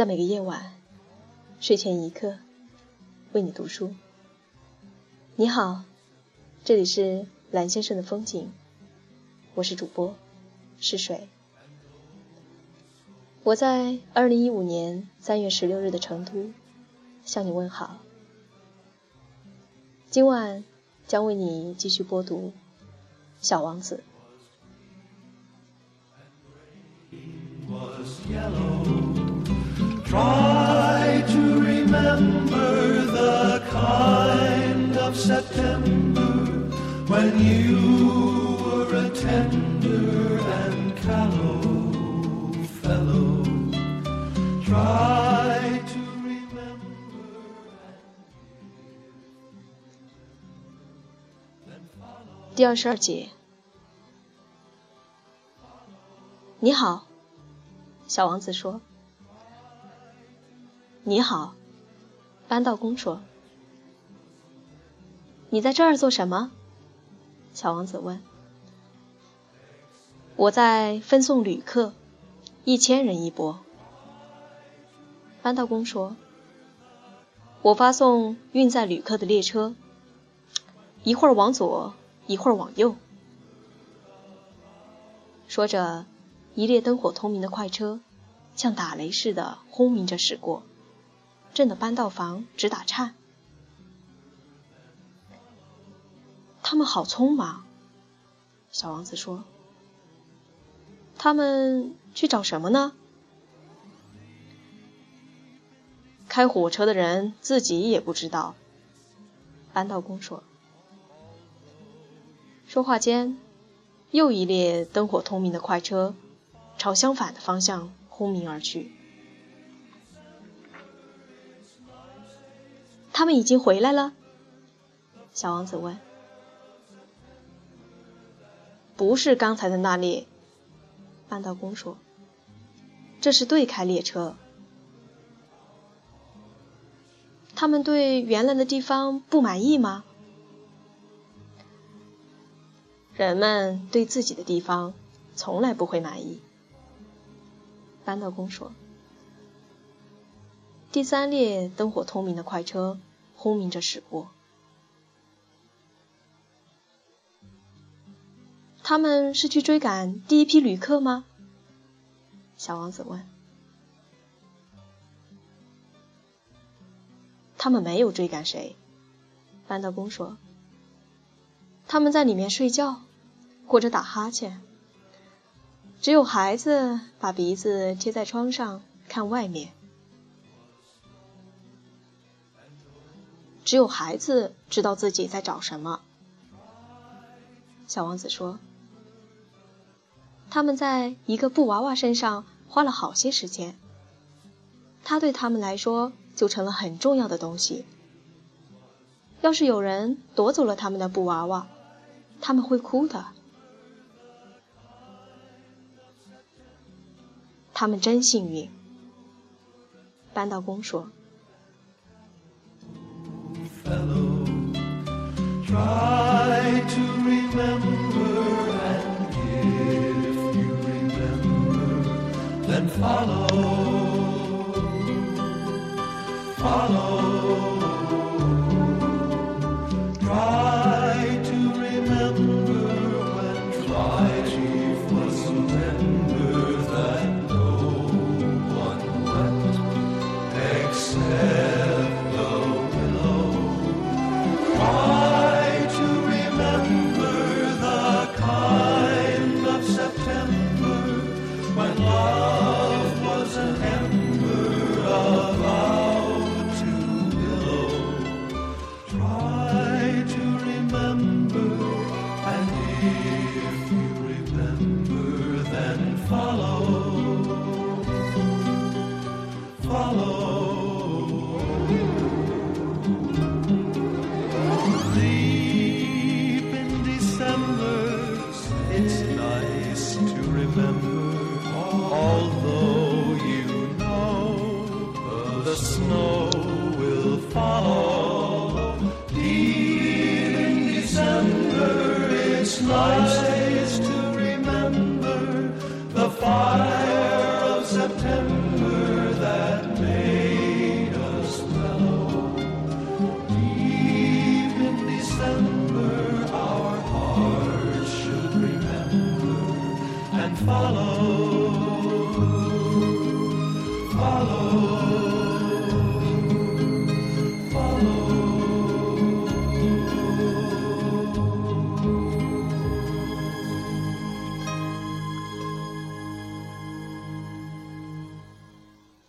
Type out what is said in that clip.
在每个夜晚，睡前一刻，为你读书。你好，这里是蓝先生的风景，我是主播是水。我在二零一五年三月十六日的成都向你问好。今晚将为你继续播读《小王子》。第二十二节，你好，小王子说。你好，扳道工说。你在这儿做什么？小王子问。我在分送旅客，一千人一波。扳道工说。我发送运载旅客的列车，一会儿往左。一会儿往右，说着，一列灯火通明的快车像打雷似的轰鸣着驶过，震得搬道房直打颤。他们好匆忙，小王子说：“他们去找什么呢？”开火车的人自己也不知道，搬道工说。说话间，又一列灯火通明的快车朝相反的方向轰鸣而去。他们已经回来了？小王子问。不是刚才的那列，扳道工说。这是对开列车。他们对原来的地方不满意吗？人们对自己的地方从来不会满意，扳道工说。第三列灯火通明的快车轰鸣着驶过。他们是去追赶第一批旅客吗？小王子问。他们没有追赶谁，扳道工说。他们在里面睡觉。或者打哈欠，只有孩子把鼻子贴在窗上看外面。只有孩子知道自己在找什么。小王子说：“他们在一个布娃娃身上花了好些时间，他对他们来说就成了很重要的东西。要是有人夺走了他们的布娃娃，他们会哭的。”他们真幸运，扳道工说。fellow. Try to remember, and if you remember, then follow. Follow. follow. Deep in December, it's nice to remember the fire of September that made us mellow. Deep in December, our hearts should remember and follow.